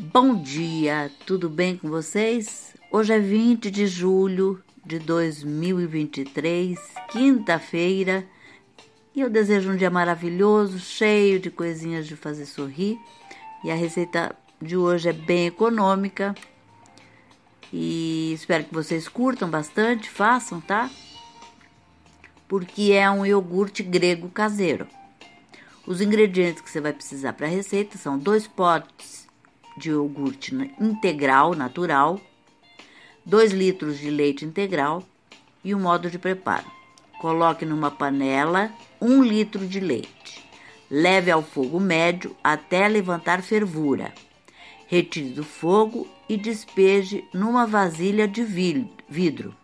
Bom dia, tudo bem com vocês? Hoje é 20 de julho de 2023, quinta-feira, e eu desejo um dia maravilhoso, cheio de coisinhas de fazer sorrir. E a receita de hoje é bem econômica e espero que vocês curtam bastante, façam, tá? Porque é um iogurte grego caseiro. Os ingredientes que você vai precisar para a receita são dois potes de iogurte integral natural, 2 litros de leite integral e o modo de preparo. Coloque numa panela 1 litro de leite. Leve ao fogo médio até levantar fervura. Retire do fogo e despeje numa vasilha de vidro.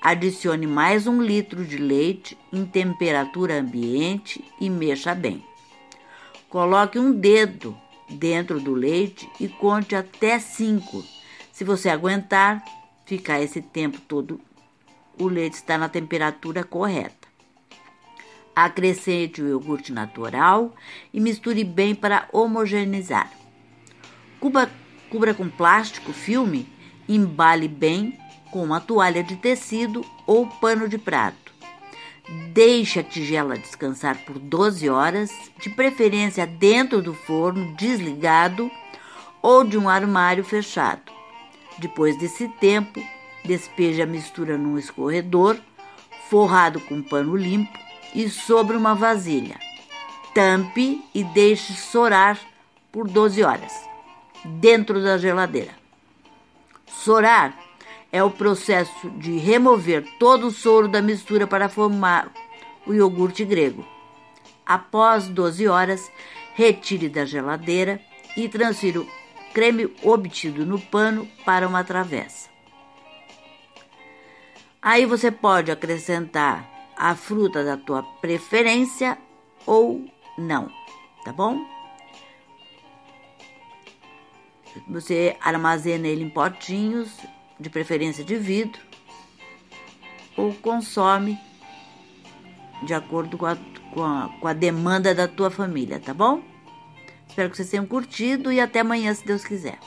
Adicione mais um litro de leite em temperatura ambiente e mexa bem. Coloque um dedo dentro do leite e conte até cinco. Se você aguentar ficar esse tempo todo, o leite está na temperatura correta. Acrescente o iogurte natural e misture bem para homogeneizar. Cubra, cubra com plástico, filme, embale bem com uma toalha de tecido ou pano de prato. Deixe a tigela descansar por 12 horas, de preferência dentro do forno desligado ou de um armário fechado. Depois desse tempo, despeje a mistura num escorredor, forrado com pano limpo e sobre uma vasilha. Tampe e deixe sorar por 12 horas, dentro da geladeira. Sorar é o processo de remover todo o soro da mistura para formar o iogurte grego. Após 12 horas, retire da geladeira e transfira o creme obtido no pano para uma travessa. Aí você pode acrescentar a fruta da tua preferência ou não, tá bom? Você armazena ele em potinhos de preferência de vidro, ou consome de acordo com a, com a, com a demanda da tua família, tá bom? Espero que vocês tenham curtido e até amanhã, se Deus quiser.